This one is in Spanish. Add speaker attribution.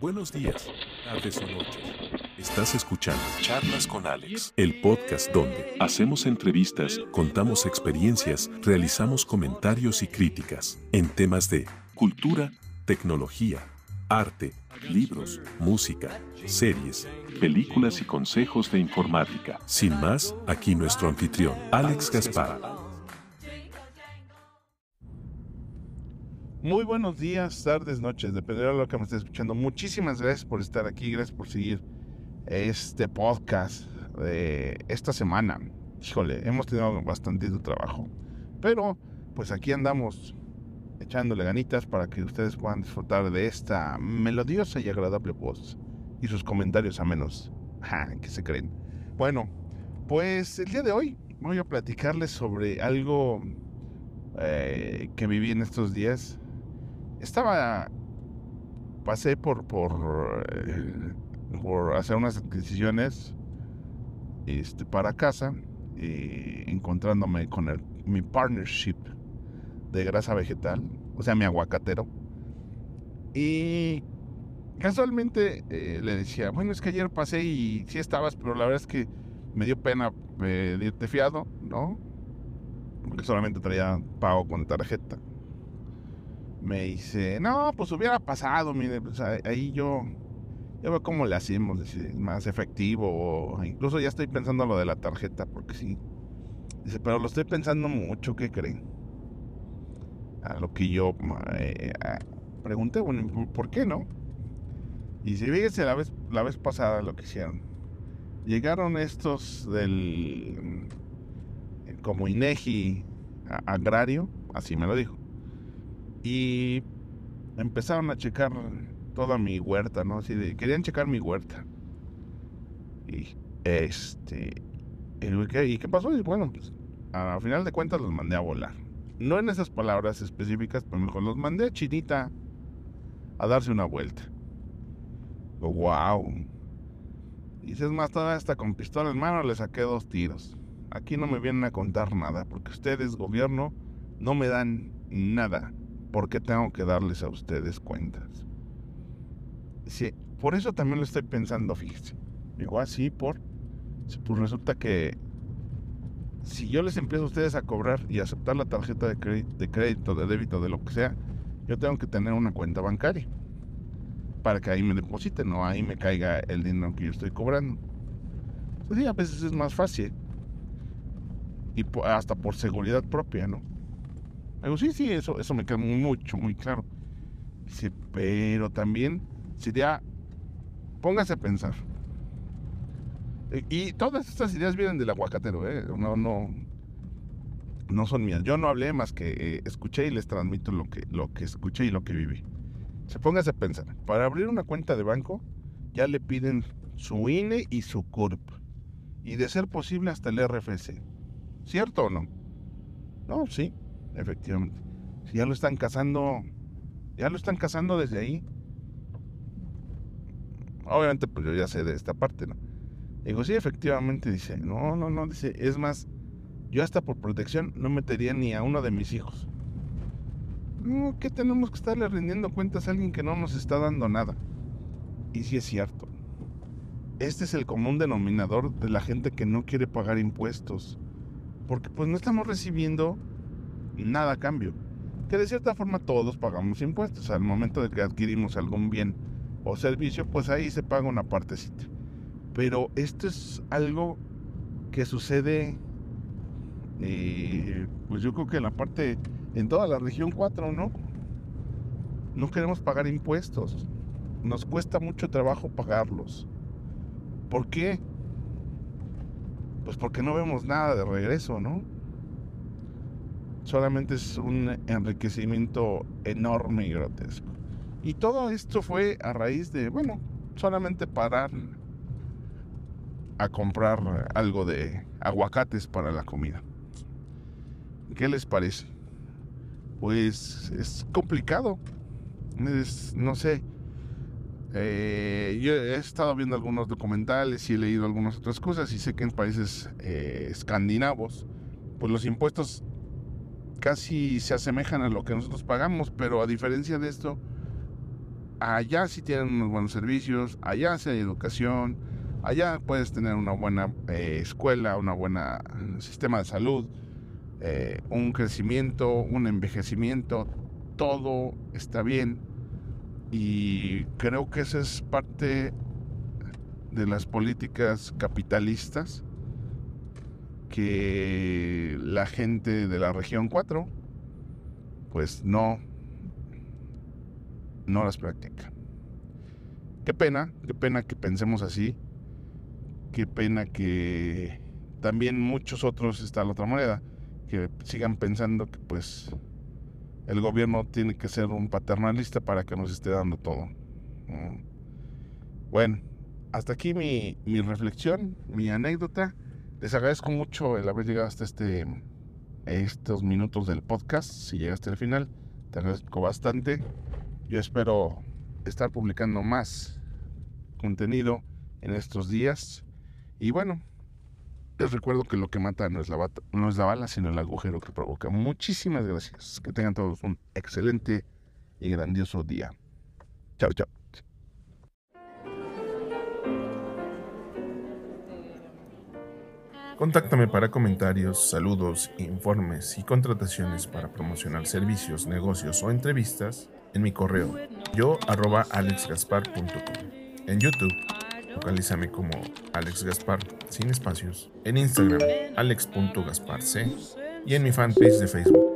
Speaker 1: Buenos días, tardes o noches. Estás escuchando Charlas con Alex, el podcast donde hacemos entrevistas, contamos experiencias, realizamos comentarios y críticas en temas de cultura, tecnología, arte, libros, música, series, películas y consejos de informática. Sin más, aquí nuestro anfitrión, Alex Gaspar.
Speaker 2: Muy buenos días, tardes, noches, dependerá de lo que me esté escuchando. Muchísimas gracias por estar aquí, gracias por seguir este podcast de esta semana. Híjole, hemos tenido bastante trabajo, pero pues aquí andamos echándole ganitas para que ustedes puedan disfrutar de esta melodiosa y agradable voz y sus comentarios a menos que se creen. Bueno, pues el día de hoy voy a platicarles sobre algo eh, que viví en estos días estaba, pasé por, por, eh, por hacer unas adquisiciones este, para casa, encontrándome con el, mi partnership de grasa vegetal, o sea, mi aguacatero. Y casualmente eh, le decía, bueno, es que ayer pasé y sí estabas, pero la verdad es que me dio pena pedirte fiado, ¿no? Porque solamente traía pago con tarjeta me dice, no, pues hubiera pasado, mire, pues ahí yo, yo veo cómo le hacemos, más efectivo, o incluso ya estoy pensando lo de la tarjeta, porque sí. Dice, pero lo estoy pensando mucho, ¿qué creen? A lo que yo eh, pregunté, bueno, ¿por qué no? Y si fíjense la vez, la vez pasada lo que hicieron. Llegaron estos del, como INEGI agrario, así me lo dijo y empezaron a checar toda mi huerta, ¿no? Querían checar mi huerta. Y este. ¿Y qué pasó? Y bueno, pues a final de cuentas los mandé a volar. No en esas palabras específicas, pero mejor los mandé a Chinita a darse una vuelta. wow. Y si es más, todavía hasta con pistola en mano le saqué dos tiros. Aquí no me vienen a contar nada, porque ustedes, gobierno, no me dan nada porque tengo que darles a ustedes cuentas. Sí, por eso también lo estoy pensando, fíjense. Digo así, ah, por. Pues resulta que si yo les empiezo a ustedes a cobrar y aceptar la tarjeta de crédito, de crédito, de débito, de lo que sea, yo tengo que tener una cuenta bancaria para que ahí me depositen o ahí me caiga el dinero que yo estoy cobrando. Pues sí, a veces es más fácil y hasta por seguridad propia, ¿no? Digo, sí, sí, eso, eso me queda mucho, muy claro. Dice, pero también sería, póngase a pensar. E, y todas estas ideas vienen del aguacatero, ¿eh? No, no, no son mías. Yo no hablé más que eh, escuché y les transmito lo que, lo que escuché y lo que viví. Se póngase a pensar. Para abrir una cuenta de banco, ya le piden su INE y su CURP. Y de ser posible hasta el RFC. ¿Cierto o no? No, sí efectivamente. Si ya lo están cazando, ya lo están cazando desde ahí. Obviamente, pues yo ya sé de esta parte, ¿no? Digo, sí, efectivamente, dice, no, no, no, dice, es más, yo hasta por protección no metería ni a uno de mis hijos. No, que tenemos que estarle rindiendo cuentas a alguien que no nos está dando nada. Y sí es cierto. Este es el común denominador de la gente que no quiere pagar impuestos. Porque pues no estamos recibiendo nada a cambio. Que de cierta forma todos pagamos impuestos. Al momento de que adquirimos algún bien o servicio, pues ahí se paga una partecita. Pero esto es algo que sucede, eh, pues yo creo que la parte, en toda la región 4, ¿no? No queremos pagar impuestos. Nos cuesta mucho trabajo pagarlos. ¿Por qué? Pues porque no vemos nada de regreso, ¿no? Solamente es un enriquecimiento enorme y grotesco. Y todo esto fue a raíz de, bueno, solamente parar a comprar algo de aguacates para la comida. ¿Qué les parece? Pues es complicado. no sé. Eh, yo he estado viendo algunos documentales y he leído algunas otras cosas y sé que en países eh, escandinavos, pues los impuestos casi se asemejan a lo que nosotros pagamos, pero a diferencia de esto, allá sí tienen unos buenos servicios, allá sí hay educación, allá puedes tener una buena eh, escuela, una buena sistema de salud, eh, un crecimiento, un envejecimiento, todo está bien. Y creo que esa es parte de las políticas capitalistas que la gente de la región 4 pues no no las practica. Qué pena, qué pena que pensemos así. Qué pena que también muchos otros está la otra moneda que sigan pensando que pues el gobierno tiene que ser un paternalista para que nos esté dando todo. Bueno, hasta aquí mi, mi reflexión, mi anécdota. Les agradezco mucho el haber llegado hasta este, estos minutos del podcast. Si llegaste al final, te agradezco bastante. Yo espero estar publicando más contenido en estos días. Y bueno, les recuerdo que lo que mata no es, la no es la bala, sino el agujero que provoca. Muchísimas gracias. Que tengan todos un excelente y grandioso día. Chao, chao.
Speaker 3: Contáctame para comentarios, saludos, informes y contrataciones para promocionar servicios, negocios o entrevistas en mi correo yo arroba alexgaspar.com. En YouTube Localízame como Alex Gaspar, sin espacios. En Instagram, alex.gasparc. Y en mi fanpage de Facebook,